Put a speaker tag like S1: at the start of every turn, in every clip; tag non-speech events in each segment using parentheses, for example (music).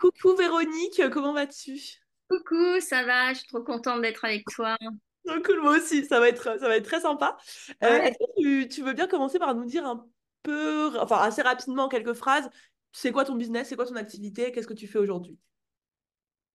S1: Coucou Véronique, comment vas-tu?
S2: Coucou, ça va? Je suis trop contente d'être avec toi.
S1: Oh, cool, moi aussi, ça va être, ça va être très sympa. Euh, est-ce que tu, tu veux bien commencer par nous dire un peu, enfin assez rapidement, en quelques phrases, c'est quoi ton business, c'est quoi ton activité, qu'est-ce que tu fais aujourd'hui?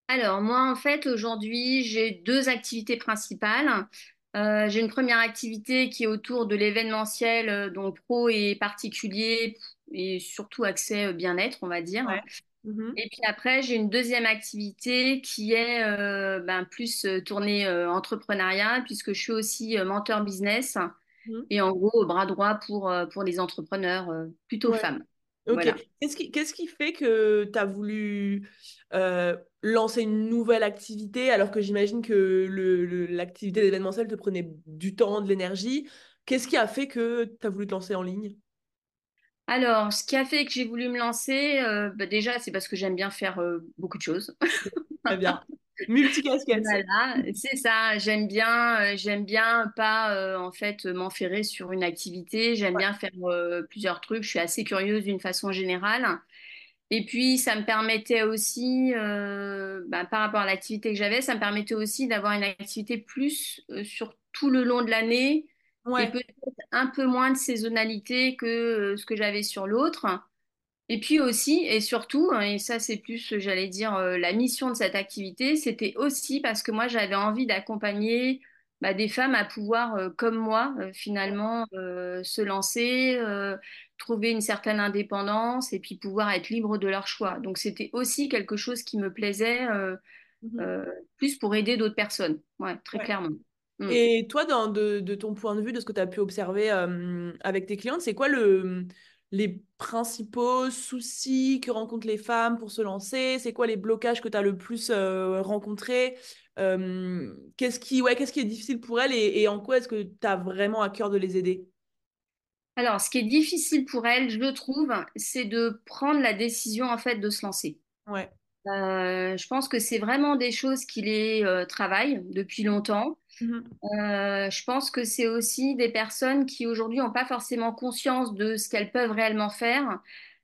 S2: Alors, moi, en fait, aujourd'hui, j'ai deux activités principales. Euh, j'ai une première activité qui est autour de l'événementiel, euh, donc pro et particulier, et surtout accès bien-être, on va dire.
S1: Ouais. Mhm,
S2: Et puis après, j'ai une deuxième activité qui est euh, ben, plus euh, tournée euh, entrepreneuriat, puisque je suis aussi euh, mentor business,
S1: mhm.
S2: et en gros, bras droit pour, pour les entrepreneurs, plutôt
S1: Ouais.
S2: femmes.
S1: Ok.
S2: Voilà.
S1: Qu'est-ce qui, qu'est-ce qui fait que tu as voulu lancer une nouvelle activité alors que j'imagine que le, le- l'activité d'événementiel te prenait du temps, de l'énergie? Qu'est-ce qui a fait que tu as voulu te lancer en ligne?
S2: Alors, ce qui a fait que j'ai voulu me lancer, euh, bah, déjà, c'est parce que j'aime bien faire euh, beaucoup de choses. (laughs)
S1: Très bien. Multicasquette.
S2: Voilà, c'est ça. J'aime bien, euh, j'aime bien pas euh, en fait m'enferrer sur une activité. J'aime
S1: Ouais.
S2: bien faire euh, plusieurs trucs. Je suis assez curieuse d'une façon générale. Et puis, ça me permettait aussi, bah, par rapport à l'activité que j'avais, ça me permettait aussi d'avoir une activité plus sur tout le long de l'année et peut-être un peu moins de saisonnalité que euh, ce que j'avais sur l'autre. Et puis aussi, et surtout, hein, et ça c'est plus, j'allais dire, euh, la mission de cette activité, c'était aussi parce que moi j'avais envie d'accompagner bah, des femmes à pouvoir, euh, comme moi, euh, finalement, euh, se lancer, trouver une certaine indépendance et puis pouvoir être libre de leur choix. Donc c'était aussi quelque chose qui me plaisait, euh, plus pour aider d'autres personnes. Ouais, très
S1: Ouais.
S2: clairement. Mm.
S1: Et toi, dans, de, de ton point de vue, de ce que tu as pu observer euh, avec tes clientes, c'est quoi le, les principaux soucis que rencontrent les femmes pour se lancer? C'est quoi les blocages que tu as le plus euh, rencontrés? Euh, qu'est-ce qui, ouais, qu'est-ce qui est difficile pour elles et, et en quoi est-ce que tu as vraiment à cœur de les aider?
S2: Alors, ce qui est difficile pour elles, je le trouve, c'est de prendre la décision en fait de se lancer.
S1: Ouais.
S2: Euh, je pense que c'est vraiment des choses qui les euh, travaillent depuis longtemps.
S1: Mhm.
S2: Euh, je pense que c'est aussi des personnes qui aujourd'hui n'ont pas forcément conscience de ce qu'elles peuvent réellement faire.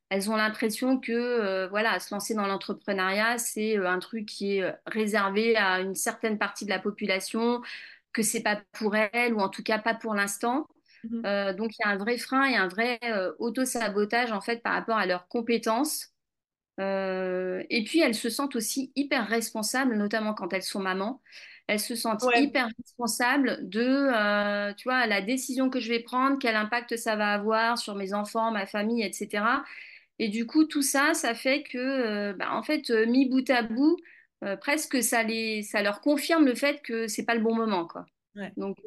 S2: Elles ont l'impression que voilà, se lancer dans l'entrepreneuriat, c'est un truc qui est réservé à une certaine partie de la population, que c'est pas pour elles ou en tout cas pas pour l'instant. Euh, donc il y a un vrai frein et un vrai auto-sabotage en fait par rapport à leurs compétences. Euh, et puis, elles se sentent aussi hyper responsables, notamment quand elles sont mamans. Elles se sentent
S1: Ouais.
S2: hyper responsables de, euh, tu vois, la décision que je vais prendre, quel impact ça va avoir sur mes enfants, ma famille, etc. Et du coup, tout ça, ça fait que, euh, bah, en fait, euh, mis bout à bout, presque ça les, ça leur confirme le fait que c'est pas le bon moment, quoi.
S1: Ouais.
S2: Donc,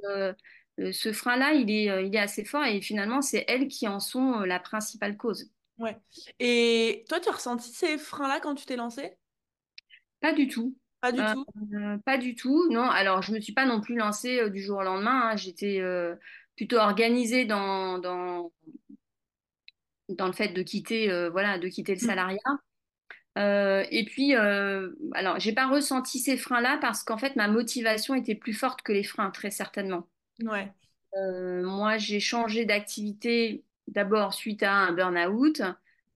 S2: ce frein-là, il est, il est assez fort et finalement, c'est elles qui en sont la principale cause.
S1: Ouais. Et toi, tu as ressenti ces freins-là quand tu t'es lancé?
S2: Pas du tout.
S1: Pas du
S2: Euh,
S1: tout?
S2: euh, pas du tout. Non, alors je me suis pas non plus lancée euh, du jour au lendemain. hein. J'étais plutôt organisée dans, dans, dans le fait de quitter, voilà, de quitter le
S1: Mhm.
S2: salariat. Et puis, alors, j'ai pas ressenti ces freins-là parce qu'en fait, ma motivation était plus forte que les freins, très certainement.
S1: Ouais.
S2: Moi, j'ai changé d'activité d'abord suite à un burn-out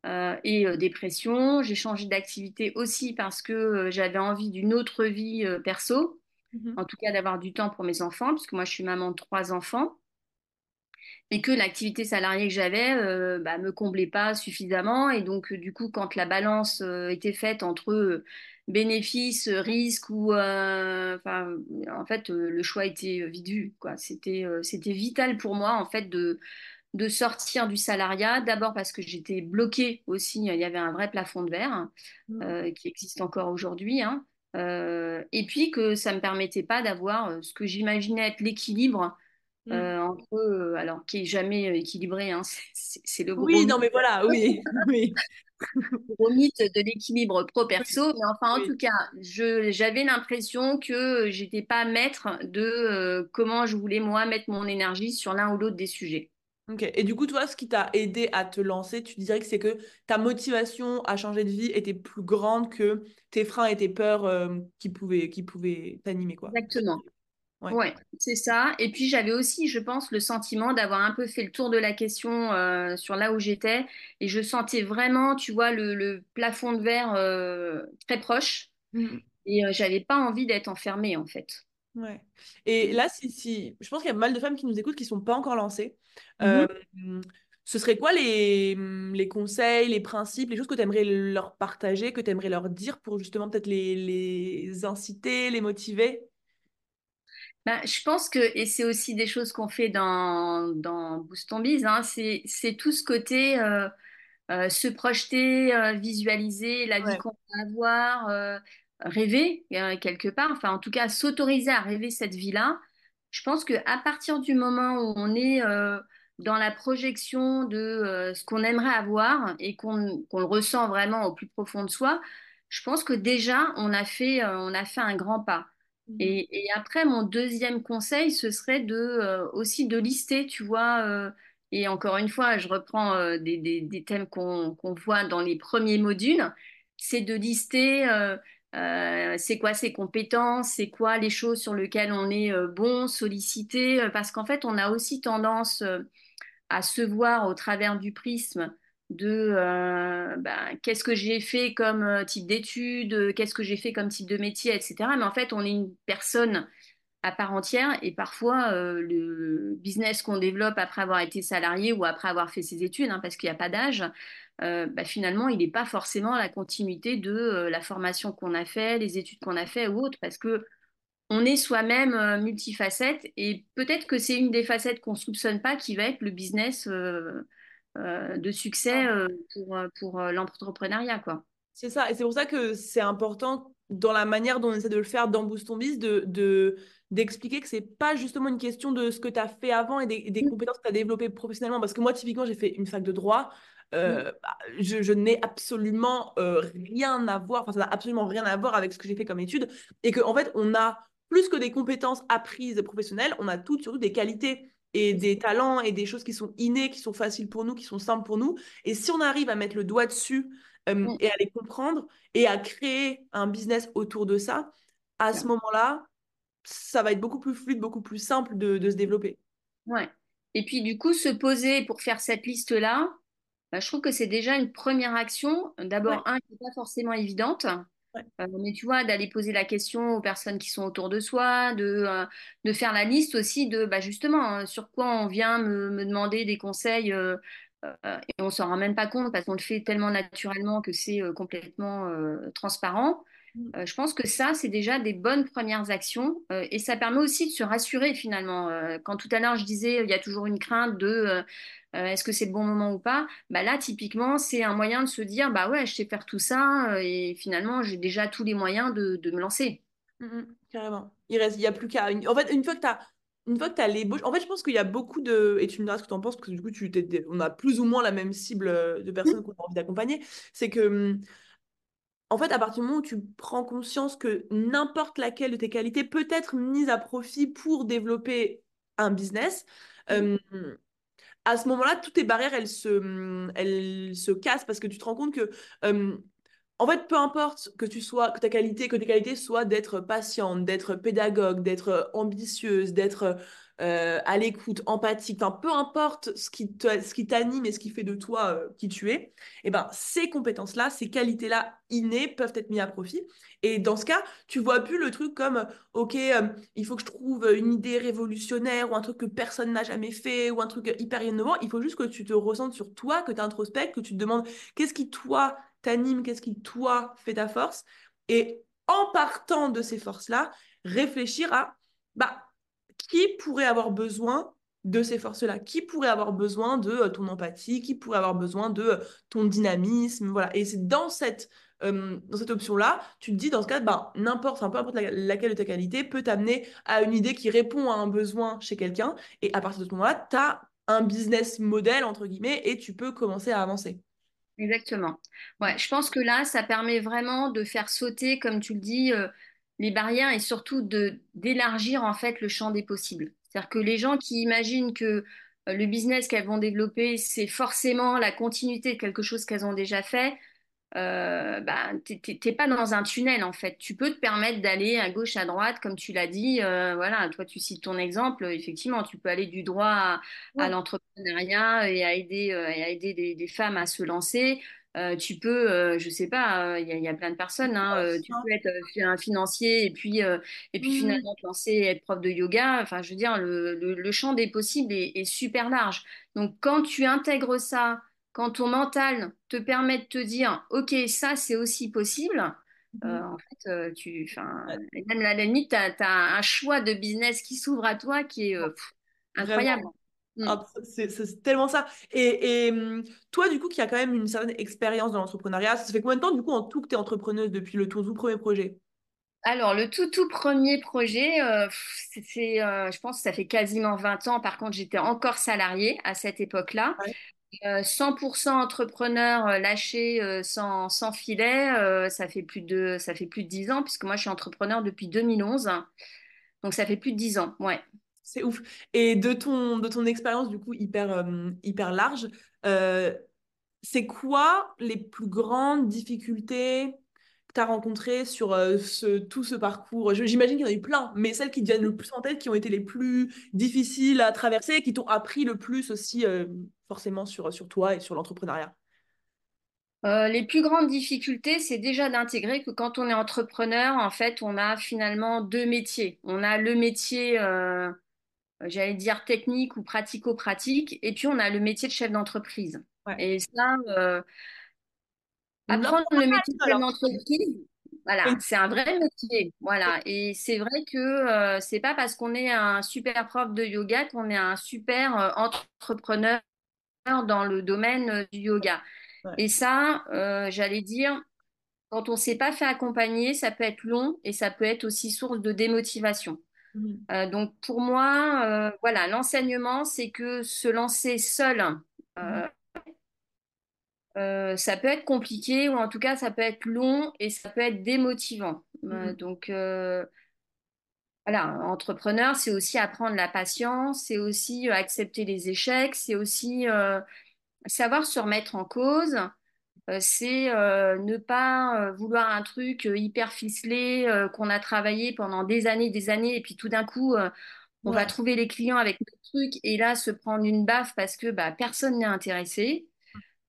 S2: euh, et euh, dépression. J'ai changé d'activité aussi parce que euh, j'avais envie d'une autre vie perso,
S1: Mhm.
S2: en tout cas d'avoir du temps pour mes enfants, puisque moi, je suis maman de trois enfants, et que l'activité salariée que j'avais euh, bah, me comblait pas suffisamment. Et donc, du coup, quand la balance était faite entre bénéfices, risques ou, euh, enfin, en fait, euh, le choix était vite vu, quoi. C'était, euh, c'était vital pour moi, en fait, de de sortir du salariat, d'abord parce que j'étais bloquée aussi, il y avait un vrai plafond de verre
S1: Mhm.
S2: euh, qui existe encore aujourd'hui, hein. Euh, et puis que ça ne me permettait pas d'avoir euh, ce que j'imaginais être l'équilibre euh, entre, alors qui est jamais équilibré, hein, c'est le gros
S1: Oui, non,
S2: mythe,
S1: mais voilà, oui, (laughs) oui.
S2: le gros mythe de l'équilibre
S1: Oui,
S2: pro-perso, mais enfin en
S1: oui.
S2: tout cas, j'avais l'impression que j'étais pas maître de comment je voulais moi mettre mon énergie sur l'un ou l'autre des sujets.
S1: Ok. Et du coup, toi, ce qui t'a aidé à te lancer, tu dirais que c'est que ta motivation à changer de vie était plus grande que tes freins et tes peurs euh, qui pouvaient, qui pouvaient t'animer, quoi.
S2: Exactement.
S1: Ouais.
S2: Ouais, c'est ça. Et puis j'avais aussi, je pense, le sentiment d'avoir un peu fait le tour de la question euh, sur là où j'étais. Et je sentais vraiment, tu vois, le, le plafond de verre euh, très proche.
S1: Mhm.
S2: Et j'avais pas envie d'être enfermée, en fait.
S1: Ouais. Et là, si, si, je pense qu'il y a pas mal de femmes qui nous écoutent qui sont pas encore lancées. Euh,
S2: Mhm.
S1: ce serait quoi les, les conseils, les principes, les choses que tu aimerais leur partager, que tu aimerais leur dire pour justement peut-être les, les inciter, les motiver?
S2: Ben, je pense que, et c'est aussi des choses qu'on fait dans, dans Boost Ton Biz, hein, c'est, c'est tout ce côté euh, euh, se projeter, euh, visualiser la vie qu'on va avoir, rêver euh, quelque part, enfin en tout cas s'autoriser à rêver cette vie-là. Je pense que à partir du moment où on est euh, dans la projection de euh, ce qu'on aimerait avoir et qu'on le ressent vraiment au plus profond de soi, je pense que déjà on a fait, on a fait un grand pas.
S1: Mhm.
S2: Et, et après, mon deuxième conseil, ce serait de aussi de lister, tu vois. et encore une fois, je reprends euh, des, des- des thèmes qu'on qu'on voit dans les premiers modules. C'est de lister euh, euh, c'est quoi ses compétences, c'est quoi les choses sur lesquelles on est euh, bon, sollicité? euh, parce qu'en fait, on a aussi tendance à se voir au travers du prisme de ben, qu'est-ce que j'ai fait comme type d'études, qu'est-ce que j'ai fait comme type de métier, etc. Mais en fait, on est une personne à part entière et parfois le business qu'on développe après avoir été salarié ou après avoir fait ses études, hein, parce qu'il n'y a pas d'âge, euh, bah, finalement, il n'est pas forcément la continuité de euh, la formation qu'on a fait, les études qu'on a fait ou autre, parce que on est soi-même euh, multifacette et peut-être que c'est une des facettes qu'on soupçonne pas qui va être le business euh, de succès euh, pour, pour l'entrepreneuriat, quoi.
S1: C'est ça, et c'est pour ça que c'est important dans la manière dont on essaie de le faire dans Boost Ton Biz, de, de, d'expliquer que c'est pas justement une question de ce que tu as fait avant et des, des
S2: Mm,
S1: compétences que tu as développées professionnellement. Parce que moi, typiquement, j'ai fait une fac de droit.
S2: Mm,
S1: Euh, bah, je, je n'ai absolument euh, rien à voir, enfin, ça n'a absolument rien à voir avec ce que j'ai fait comme étude. Et qu'en en fait, on a plus que des compétences apprises professionnelles, on a toutes, surtout des qualités et des talents et des choses qui sont innées, qui sont faciles pour nous, qui sont simples pour nous. Et si on arrive à mettre le doigt dessus, euh,
S2: mm,
S1: et à les comprendre et à créer un business autour de ça, à ce moment-là, ça va être beaucoup plus fluide, beaucoup plus simple de, de se développer.
S2: Ouais. Et puis du coup, se poser pour faire cette liste-là, bah, je trouve que c'est déjà une première action.
S1: Ouais,
S2: D'abord, un, qui n'est pas forcément évidente.
S1: ouais.
S2: Euh, mais tu vois, d'aller poser la question aux personnes qui sont autour de soi, de, euh, de faire la liste aussi de bah, justement euh, sur quoi on vient me, me demander des conseils euh, et on s'en rend même pas compte parce qu'on le fait tellement naturellement que c'est complètement transparent.
S1: Mm,
S2: Euh, je pense que ça, c'est déjà des bonnes premières actions euh, et ça permet aussi de se rassurer finalement. Euh, quand tout à l'heure je disais il y a toujours une crainte de euh, est-ce que c'est le bon moment ou pas, bah là typiquement c'est un moyen de se dire bah ouais je sais faire tout ça euh, et finalement j'ai déjà tous les moyens de, de me lancer.
S1: mm, mm, carrément. Il reste, il y a plus qu'à. En fait, une fois que tu as. Une fois que tu as les En fait, je pense qu'il y a beaucoup de. Et tu me diras ce que tu en penses, parce que du coup, tu on a plus ou moins la même cible euh, de personnes qu'on a envie d'accompagner. C'est que, en fait, à partir du moment où tu prends conscience que n'importe laquelle de tes qualités peut être mise à profit pour développer un business, euh, à ce moment-là, toutes tes barrières, elles se, elles se cassent parce que tu te rends compte que, euh, en fait, peu importe que tu sois, que ta qualité, que tes qualités soient d'être patiente, d'être pédagogue, d'être ambitieuse, d'être euh, à l'écoute, empathique, peu importe ce qui ce qui t'anime et ce qui fait de toi euh, qui tu es, et ben, ces compétences-là, ces qualités-là innées peuvent être mises à profit. Et dans ce cas, tu vois plus le truc comme, OK, euh, il faut que je trouve une idée révolutionnaire ou un truc que personne n'a jamais fait ou un truc hyper innovant. Il faut juste que tu te ressentes sur toi, que tu introspectes, que tu te demandes qu'est-ce qui, toi, t'anime, qu'est-ce qui, toi, fait ta force. Et en partant de ces forces-là, réfléchir à bah, qui pourrait avoir besoin de ces forces-là? Qui pourrait avoir besoin de euh, ton empathie? Qui pourrait avoir besoin de euh, ton dynamisme? Voilà. Et c'est dans cette, cette option-là, tu te dis, dans ce cas, ben, n'importe, peu laquelle de tes qualités, peut t'amener à une idée qui répond à un besoin chez quelqu'un. Et à partir de ce moment-là, tu as un business model, entre guillemets, et tu peux commencer à avancer.
S2: Exactement. Ouais, je pense que là, ça permet vraiment de faire sauter, comme tu le dis, euh, les barrières et surtout de d'élargir en fait le champ des possibles. C'est-à-dire que les gens qui imaginent que euh, le business qu'elles vont développer, c'est forcément la continuité de quelque chose qu'elles ont déjà fait, euh, bah, t'es pas dans un tunnel en fait. Tu peux te permettre d'aller à gauche, à droite, comme tu l'as dit. euh, voilà, toi tu cites ton exemple. Effectivement, tu peux aller du droit à, l'entrepreneuriat et à aider, euh, et à aider des, des femmes à se lancer. Euh, tu peux, euh, je sais pas, euh, il y a, il y a plein de personnes. hein, euh, tu peux être euh, un financier et puis et puis
S1: Mhm.
S2: finalement te lancer être prof de yoga. Enfin, je veux dire, le, le, le champ des possibles est, est super large. Donc quand tu intègres ça quand ton mental te permet de te dire, OK, ça, c'est aussi possible,
S1: Mhm.
S2: en fait, tu, même à la limite, tu as, un choix de business qui s'ouvre à toi qui est pff, incroyable.
S1: Vraiment.
S2: Mm.
S1: Ah, C'est tellement ça. Et, et, hum, toi, du coup, qui a quand même une certaine expérience dans l'entrepreneuriat, ça fait combien de temps, du coup, en tout, que tu es entrepreneuse depuis le tout, tout premier projet?
S2: Alors, le tout, tout premier projet, euh, c'est, euh, je pense que ça fait quasiment 20 ans. Par contre, j'étais encore salariée à cette époque-là.
S1: Ouais.
S2: Euh, 100% entrepreneur euh, lâché sans, sans filet, ça fait plus de, ça fait plus de 10 ans, puisque moi, je suis entrepreneur depuis 2011. Donc, ça fait plus de 10 ans, ouais.
S1: C'est ouf. Et de ton, de ton expérience, du coup, hyper, euh, hyper large, euh, c'est quoi les plus grandes difficultés que tu as rencontrées sur euh, ce, tout ce parcours? J'imagine qu'il y en a eu plein, mais celles qui te viennent le plus en tête, qui ont été les plus difficiles à traverser, qui t'ont appris le plus aussi, forcément, sur, sur toi et sur l'entrepreneuriat?
S2: Les plus grandes difficultés, c'est déjà d'intégrer que quand on est entrepreneur, en fait, on a finalement deux métiers. On a le métier, j'allais dire technique ou pratico-pratique, et puis on a le métier de chef d'entreprise.
S1: Ouais.
S2: Et ça, euh, Apprendre le métier de chef d'entreprise, voilà, c'est un vrai métier. Voilà. Et c'est vrai que euh, c'est pas parce qu'on est un super prof de yoga qu'on est un super euh, entrepreneur dans le domaine euh, du yoga.
S1: Ouais.
S2: Et ça, euh, j'allais dire, quand on ne s'est pas fait accompagner, ça peut être long et ça peut être aussi source de démotivation.
S1: Mhm.
S2: Euh, donc pour moi, euh, voilà, l'enseignement, c'est que se lancer seul, euh, Euh, ça peut être compliqué ou en tout cas ça peut être long et ça peut être démotivant.
S1: Mhm.
S2: donc voilà, entrepreneur, c'est aussi apprendre la patience, c'est aussi accepter les échecs, c'est aussi savoir se remettre en cause, c'est euh, ne pas euh, vouloir un truc euh, hyper ficelé euh, qu'on a travaillé pendant des années, des années et puis tout d'un coup euh, on va trouver les clients avec le truc et là se prendre une baffe parce que bah, personne n'est intéressé.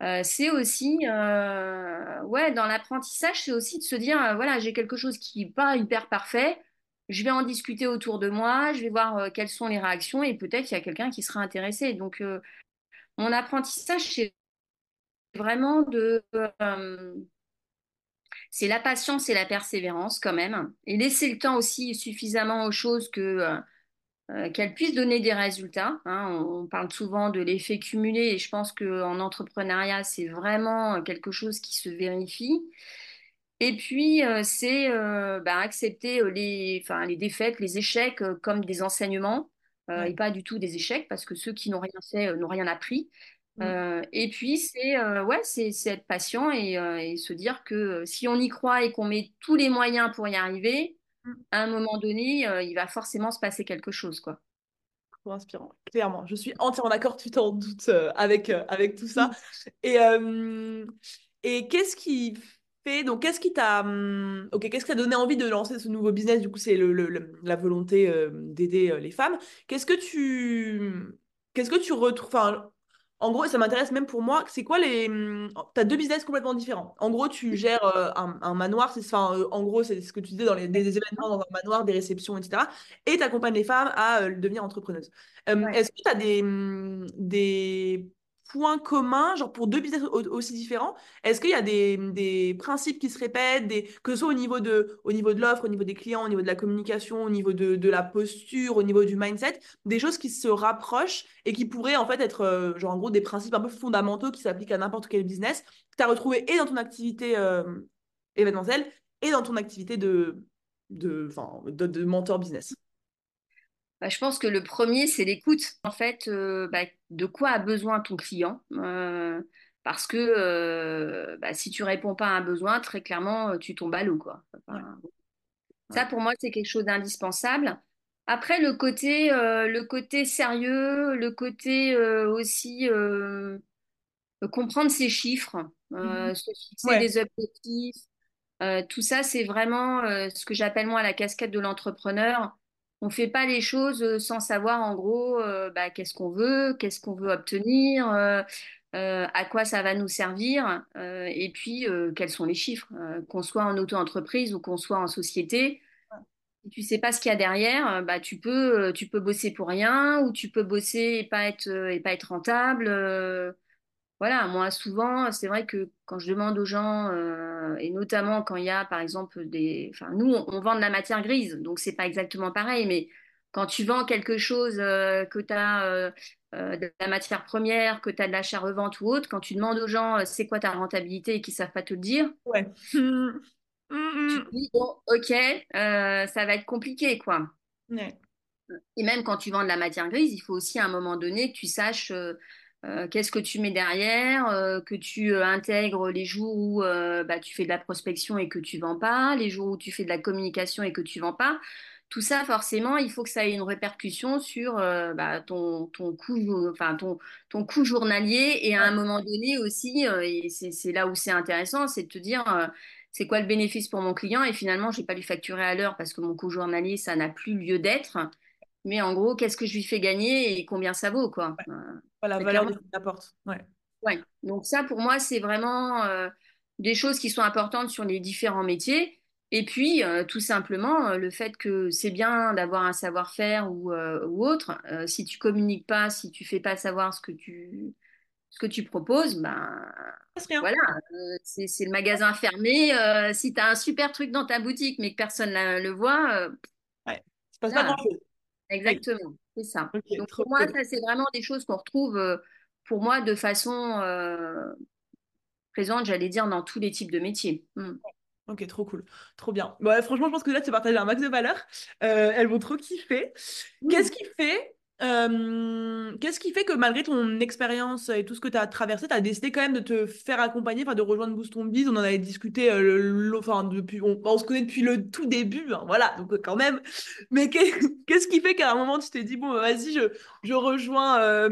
S2: Euh, c'est aussi, euh, ouais, dans l'apprentissage, c'est aussi de se dire, euh, voilà, j'ai quelque chose qui n'est pas hyper parfait, je vais en discuter autour de moi, je vais voir euh, quelles sont les réactions et peut-être qu'il y a quelqu'un qui sera intéressé. Donc, euh, mon apprentissage, c'est vraiment de, euh, c'est la patience et la persévérance quand même, et laisser le temps aussi suffisamment aux choses que euh, euh, qu'elles puissent donner des résultats. hein. On, on parle souvent de l'effet cumulé et je pense qu'en entrepreneuriat, c'est vraiment quelque chose qui se vérifie. Et puis, euh, c'est euh, bah, accepter les, enfin, les défaites, les échecs euh, comme des enseignements et pas du tout des échecs parce que ceux qui n'ont rien fait n'ont rien appris.
S1: Mhm.
S2: Euh, et puis, c'est euh, ouais, c'est, être patient et, euh, et se dire que si on y croit et qu'on met tous les moyens pour y arriver,
S1: Mhm.
S2: à un moment donné, il va forcément se passer quelque chose, quoi.
S1: Trop inspirant, clairement. Je suis entièrement d'accord, tu t'en doutes, avec, avec tout ça. Et, euh, et qu'est-ce qui fait, donc qu'est-ce qui t'a, hum, ok, qu'est-ce qui t'a donné envie de lancer ce nouveau business? Du coup, c'est le, la volonté d'aider les femmes. Qu'est-ce que tu, qu'est-ce que tu retrouves, en gros, ça m'intéresse même pour moi, c'est quoi les, hum, t'as deux business complètement différents. En gros, tu gères euh, un, un manoir, c'est, enfin, euh, en gros, c'est ce que tu disais dans les, des, des événements dans un manoir, des réceptions, etc. Et tu accompagnes les femmes à euh, devenir entrepreneuses.
S2: Ouais.
S1: est-ce que tu as des, hum, des points communs, genre pour deux business au- aussi différents? Est-ce qu'il y a des, des principes qui se répètent, des, que ce soit au niveau de, au niveau de l'offre, au niveau des clients, au niveau de la communication, au niveau de, de la posture, au niveau du mindset, des choses qui se rapprochent et qui pourraient en fait être, euh, genre en gros, des principes un peu fondamentaux qui s'appliquent à n'importe quel business, que tu as retrouvé et dans ton activité euh, événementielle et dans ton activité de, de, de mentor business?
S2: Bah, je pense que le premier, c'est l'écoute. En fait, euh, bah, de quoi a besoin ton client? Euh, parce que euh, bah, si tu réponds pas à un besoin, très clairement, tu tombes à l'eau, quoi.
S1: Ouais,
S2: Enfin, ça, pour moi, c'est quelque chose d'indispensable. Après, le côté, le côté sérieux, le côté aussi comprendre ses chiffres. Euh, se fixer
S1: Ouais,
S2: des objectifs. Euh, tout ça, c'est vraiment euh, ce que j'appelle moi la casquette de l'entrepreneur. On fait pas les choses euh, sans savoir en gros euh, bah, qu'est-ce qu'on veut, qu'est-ce qu'on veut obtenir, euh, à quoi ça va nous servir, et puis quels sont les chiffres. Qu'on soit en auto-entreprise ou qu'on soit en société, si tu sais pas ce qu'il y a derrière, bah, tu peux, tu peux bosser pour rien ou tu peux bosser et pas et pas être rentable. Euh, voilà, moi souvent, c'est vrai que quand je demande aux gens, euh, et notamment quand il y a par exemple des... Enfin, nous, on, on vend de la matière grise, donc c'est pas exactement pareil, mais quand tu vends quelque chose, euh, que tu as de la matière première, que tu as de l'achat-revente ou autre, quand tu demandes aux gens euh, c'est quoi ta rentabilité et qu'ils savent pas te le dire,
S1: ouais.
S2: Tu te
S1: Mhm.
S2: dis, bon, ok, euh, ça va être compliqué, quoi.
S1: Ouais.
S2: Et même quand tu vends de la matière grise, il faut aussi à un moment donné que tu saches euh, qu'est-ce que tu mets derrière, euh, que tu euh, intègres les jours où bah, tu fais de la prospection et que tu vends pas, les jours où tu fais de la communication et que tu vends pas. Tout ça, forcément, il faut que ça ait une répercussion sur bah, ton, ton coût, enfin, ton, ton coût journalier. Et à un moment donné aussi, et c'est là où c'est intéressant, c'est de te dire c'est quoi le bénéfice pour mon client et finalement, je vais pas lui facturer à l'heure parce que mon coût journalier, ça n'a plus lieu d'être. Mais en gros, qu'est-ce que je lui fais gagner et combien ça vaut, quoi?
S1: La valeur que t'apportes. Ouais.
S2: Ouais. Donc ça, pour moi, c'est vraiment euh, des choses qui sont importantes sur les différents métiers. Et puis, euh, tout simplement, euh, le fait que c'est bien d'avoir un savoir-faire ou, ou autre. Si tu communiques pas, si tu fais pas savoir ce que tu, ce que tu proposes, ben
S1: C'est rien.
S2: voilà, euh, c'est, le magasin fermé. Euh, si tu as un super truc dans ta boutique mais que personne ne le voit, euh,
S1: Ouais. Se passe pas grand-chose.
S2: Exactement, c'est ça. Donc pour moi,
S1: cool.
S2: ça, c'est vraiment des choses qu'on retrouve, euh, pour moi, de façon euh, présente, j'allais dire, dans tous les types de métiers. Mm.
S1: Ok, trop cool. Trop bien. Ouais, franchement, je pense que là, tu as partagé un max de valeurs. Euh, elles vont trop kiffer. Qu'est-ce qui fait, euh, qu'est-ce qui fait que malgré ton expérience et tout ce que tu as traversé, tu as décidé quand même de te faire accompagner, de rejoindre Boost on Biz. On en avait discuté, euh, enfin, depuis, on, on se connaît depuis le tout début, hein, voilà, donc euh, quand même. Mais qu'est- (laughs) qu'est-ce qui fait qu'à un moment, tu t'es dit, bon, bah, vas-y, je, je rejoins, euh,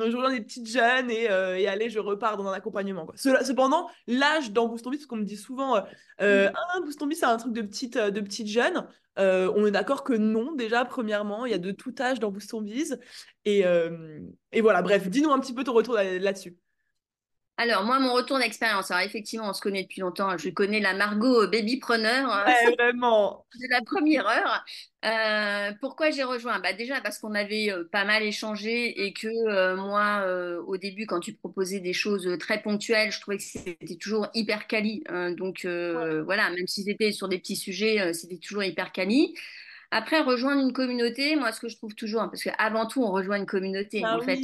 S1: je rejoins des petites jeunes et, et allez, je repars dans un accompagnement, quoi. Cependant, l'âge dans Boost on Biz, parce qu'on me dit souvent, euh, euh,
S2: Mm.
S1: ah, Boost on Biz, c'est un truc de petites, de petites jeunes. On est d'accord que non, déjà, premièrement, il y a de tout âge dans Boost on Biz. Et, euh, et voilà, bref, dis-nous un petit peu ton retour là- là-dessus.
S2: Alors moi, mon retour d'expérience, alors effectivement, on se connaît depuis longtemps. Je connais la Margot babypreneur. euh,
S1: Ouais, vraiment. (laughs)
S2: de la première heure. Euh, pourquoi j'ai rejoint? Bah déjà parce qu'on avait euh, pas mal échangé et que euh, moi, euh, au début, quand tu proposais des choses très ponctuelles, je trouvais que c'était toujours hyper quali. Euh, donc
S1: Ouais.
S2: voilà, même si c'était sur des petits sujets, c'était toujours hyper quali. Après, rejoindre une communauté, moi, ce que je trouve toujours, hein, parce qu'avant tout, on rejoint une communauté.
S1: Ah
S2: En fait,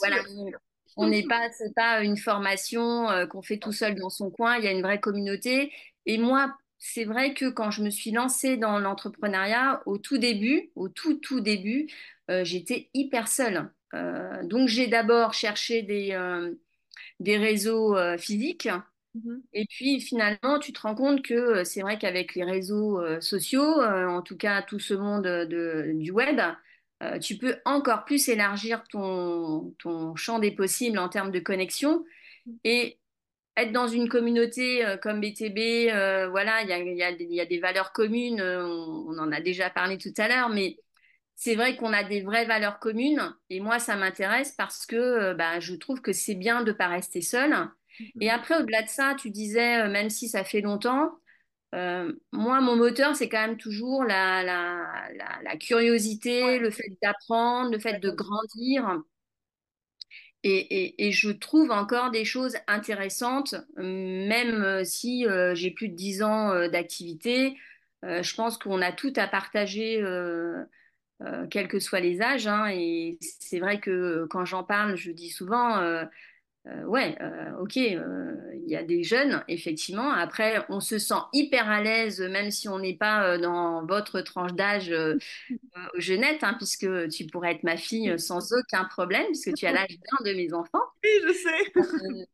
S2: voilà. On n'est pas, c'est pas une formation euh, qu'on fait tout seul dans son coin. Il y a une vraie communauté. Et moi, c'est vrai que quand je me suis lancée dans l'entrepreneuriat, au tout début, au tout tout début, euh, j'étais hyper seule. Euh, donc j'ai d'abord cherché des, euh, des réseaux physiques.
S1: Mhm.
S2: Et puis finalement, tu te rends compte que c'est vrai qu'avec les réseaux sociaux, en tout cas tout ce monde de, du web, euh, tu peux encore plus élargir ton, ton champ des possibles en termes de connexion. Et être dans une communauté euh, comme BTB, euh, voilà, il y a, y a des- il y a des valeurs communes, on, on en a déjà parlé tout à l'heure, mais c'est vrai qu'on a des vraies valeurs communes. Et moi, ça m'intéresse parce que bah, je trouve que c'est bien de ne pas rester seul. Et
S1: Mhm.
S2: après, au-delà de ça, tu disais, même si ça fait longtemps, euh, moi, mon moteur, c'est quand même toujours la, la, la, la curiosité,
S1: Ouais,
S2: le fait d'apprendre, le fait de grandir. Et, et, et je trouve encore des choses intéressantes, même euh, si euh, j'ai plus de 10 ans euh, d'activité. Je pense qu'on a tout à partager, quels que soient les âges. hein. et c'est vrai que quand j'en parle, je dis souvent, euh, ouais, euh, ok, euh, il y a des jeunes, effectivement. Après, on se sent hyper à l'aise, même si on n'est pas dans votre tranche d'âge jeunette, hein, puisque tu pourrais être ma fille sans aucun problème, puisque tu as l'âge d'un de mes enfants.
S1: Oui, je sais.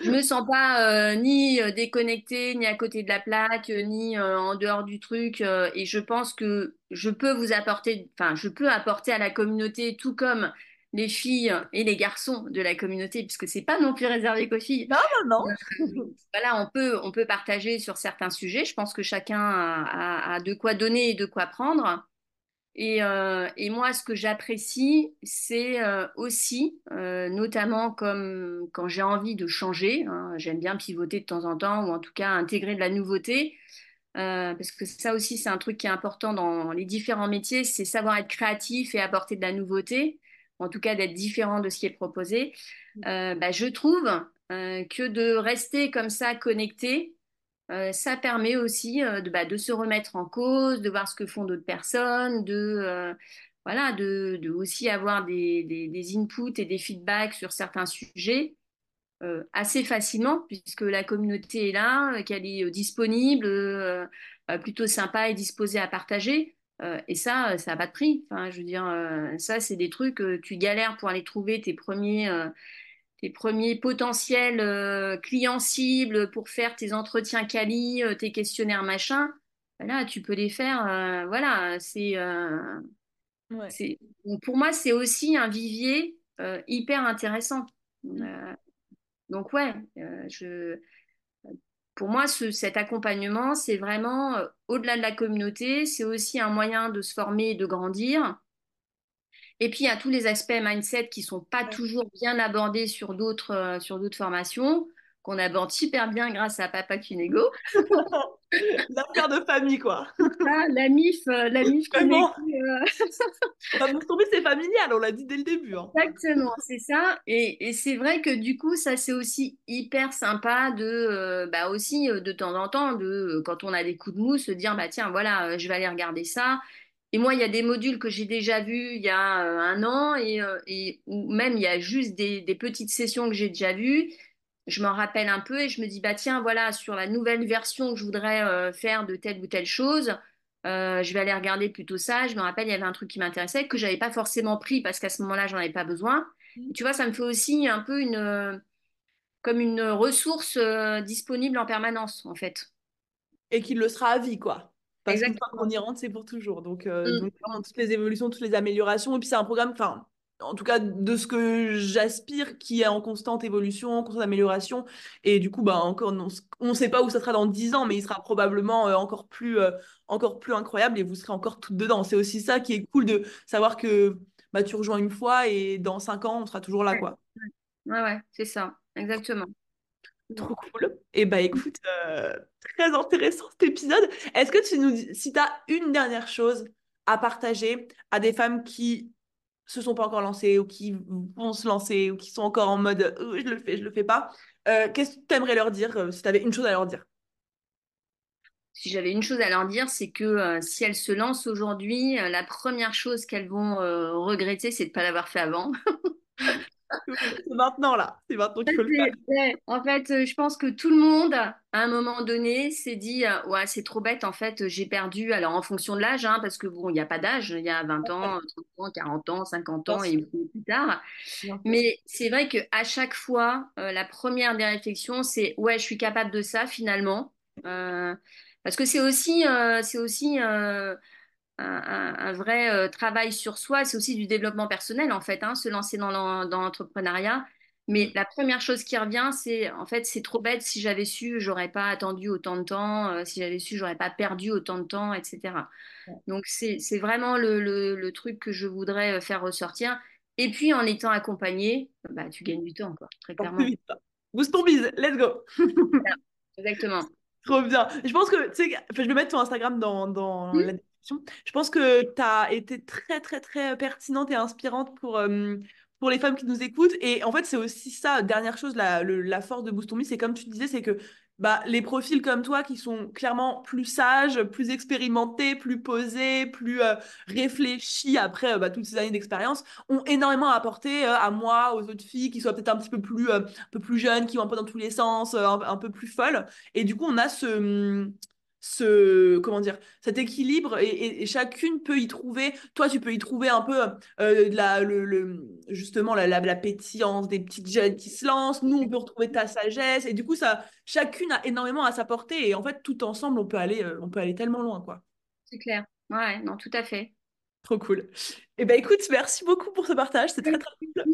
S2: Je me sens pas ni déconnectée, ni à côté de la plaque, ni en dehors du truc. et je pense que je peux vous apporter, enfin, je peux apporter à la communauté, tout comme les filles et les garçons de la communauté, puisque c'est pas non plus réservé qu'aux filles.
S1: Non, non,
S2: Euh,
S1: non.
S2: voilà, on peut, on peut partager sur certains sujets. Je pense que chacun a, a- a de quoi donner et de quoi prendre. Et, euh, et moi, ce que j'apprécie, c'est euh, aussi, euh, notamment comme quand j'ai envie de changer, hein, j'aime bien pivoter de temps en temps, ou en tout cas intégrer de la nouveauté, euh, parce que ça aussi, c'est un truc qui est important dans les différents métiers, c'est savoir être créatif et apporter de la nouveauté, en tout cas d'être différent de ce qui est proposé. Euh, bah, je trouve euh, que de rester comme ça connecté, euh, ça permet aussi de, bah, de se remettre en cause, de voir ce que font d'autres personnes, de, voilà, de, de aussi avoir des, des, des inputs et des feedbacks sur certains sujets assez facilement, puisque la communauté est là, qu'elle est disponible, plutôt sympa et disposée à partager. Euh, et ça, euh, ça n'a pas de prix. Enfin, je veux dire, euh, ça, c'est des trucs, euh, tu galères pour aller trouver tes premiers, tes premiers potentiels clients cibles pour faire tes entretiens quali, tes questionnaires machin. Voilà, tu peux les faire. voilà, c'est,
S1: Ouais.
S2: pour moi, c'est aussi un vivier hyper intéressant.
S1: Mm.
S2: Euh, donc ouais, je, pour moi, ce- cet accompagnement, c'est vraiment euh, au-delà de la communauté, c'est aussi un moyen de se former et de grandir. Et puis, il y a tous les aspects mindset qui sont pas toujours bien abordés sur d'autres euh, sur d'autres formations, qu'on aborde super bien grâce à Papa Kinego. (laughs) (laughs)
S1: L'affaire de famille, quoi.
S2: Ah, la MIF, euh, la MIF
S1: Vraiment.
S2: euh, (laughs)
S1: vous tombez, c'est familial, on l'a dit dès le début. hein.
S2: Exactement, c'est ça. Et, et c'est vrai que du coup, ça c'est aussi hyper sympa de, euh, bah aussi de temps en temps, de quand on a des coups de mou, se dire bah tiens voilà, je vais aller regarder ça. Et moi, il y a des modules que j'ai déjà vus il y a un an et, et ou même il y a juste des, des petites sessions que j'ai déjà vues. Je m'en rappelle un peu et je me dis bah tiens voilà sur la nouvelle version que je voudrais euh, faire de telle ou telle chose. Euh, je vais aller regarder plutôt ça. Je me rappelle, il y avait un truc qui m'intéressait que j'avais pas forcément pris parce qu'à ce moment-là, j'en avais pas besoin. Et tu vois, ça me fait aussi un peu une, comme une ressource euh, disponible en permanence, en fait.
S1: Et qu'il le sera à vie, quoi. Parce fois qu'on
S2: Exactement.
S1: y rentre, c'est pour toujours. Donc, euh,
S2: Mm.
S1: donc vraiment, toutes les évolutions, toutes les améliorations. Et puis, c'est un programme, enfin, en tout cas, de ce que j'aspire, qui est en constante évolution, en constante amélioration. Et du coup, bah, encore, on ne sait pas où ça sera dans 10 ans, mais il sera probablement euh, encore plus, euh, encore plus incroyable et vous serez encore toutes dedans. C'est aussi ça qui est cool de savoir que bah, tu rejoins une fois et dans 5 ans, on sera toujours là, quoi.
S2: ouais, ouais, c'est ça, exactement.
S1: Trop cool. Et bah écoute, euh, très intéressant cet épisode. Est-ce que tu nous dis, si tu as une dernière chose à partager à des femmes qui se sont pas encore lancées ou qui vont se lancer ou qui sont encore en mode Euh, je le fais, je le fais pas, euh, qu'est-ce que tu aimerais leur dire euh, si tu avais une chose à leur dire?
S2: Si j'avais une chose à leur dire, c'est que si elles se lancent aujourd'hui, la première chose qu'elles vont regretter, c'est de ne pas l'avoir fait avant. (laughs)
S1: C'est maintenant là, c'est maintenant qu'il faut le faire.
S2: Ouais, En fait, euh, je pense que tout le monde, à un moment donné, s'est dit, euh, ouais, c'est trop bête, en fait, j'ai perdu. Alors, en fonction de l'âge, hein, parce que bon, il n'y a pas d'âge, il y a 20 ans, 30 ans, 40 ans, 50
S1: Bien
S2: ans et plus tard. Mais c'est vrai qu'à chaque fois, euh, la première des réflexions, c'est, ouais, je suis capable de ça, finalement. Euh, parce que c'est aussi, euh, c'est aussi un, vrai euh, travail sur soi, c'est aussi du développement personnel en fait, hein, se lancer dans l'en- dans l'entrepreneuriat.
S1: Mm.
S2: Mais la première chose qui revient, c'est en fait, c'est trop bête, si j'avais su, j'aurais pas attendu autant de temps, euh, si j'avais su, j'aurais pas perdu autant de temps, etc. Donc c'est, vraiment le, le, le truc que je voudrais euh, faire ressortir. Et puis en étant accompagné, bah, tu gagnes du temps, quoi, très clairement.
S1: ça. Boost ton bise, let's go. (laughs)
S2: Exactement. (laughs)
S1: Trop bien. Je pense que, tu sais, je vais mettre ton Instagram dans, dans
S2: Hmm?
S1: la Je pense que tu as été très, très, très pertinente et inspirante pour, euh, pour les femmes qui nous écoutent. Et en fait, c'est aussi ça, dernière chose, la, la force de Boost c'est comme tu disais, c'est que bah, les profils comme toi qui sont clairement plus sages, plus expérimentés, plus posés, plus euh, réfléchis après euh, bah, toutes ces années d'expérience, ont énormément apporté euh, à moi, aux autres filles qui soient peut-être un petit peu plus, euh, un peu plus jeunes, qui vont un peu dans tous les sens, un, un peu plus folles. Et du coup, on a ce, ce, comment dire, cet équilibre et, et- et chacune peut y trouver, toi, tu peux y trouver un peu euh, la, le, le- justement la, la, la pétillance des petites jeunes qui se lancent. Nous, on peut retrouver ta sagesse. Et du coup, ça, chacune a énormément à s'apporter. Et en fait, tout ensemble, on peut aller, euh, on peut aller tellement loin, quoi.
S2: C'est clair. Ouais, non, tout à fait.
S1: Trop cool. Et ben écoute, merci beaucoup pour ce partage. C'est très très cool.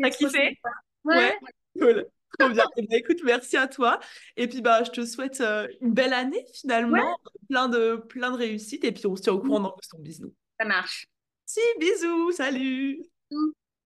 S1: T'as kiffé?
S2: Ouais,
S1: cool. Trop bien. Et ben écoute, merci à toi. Et puis bah je te souhaite euh, une belle année finalement,
S2: ouais,
S1: plein de plein de réussites. Et puis on se tient au courant dans ton bisous.
S2: ça marche.
S1: Si, bisous, salut.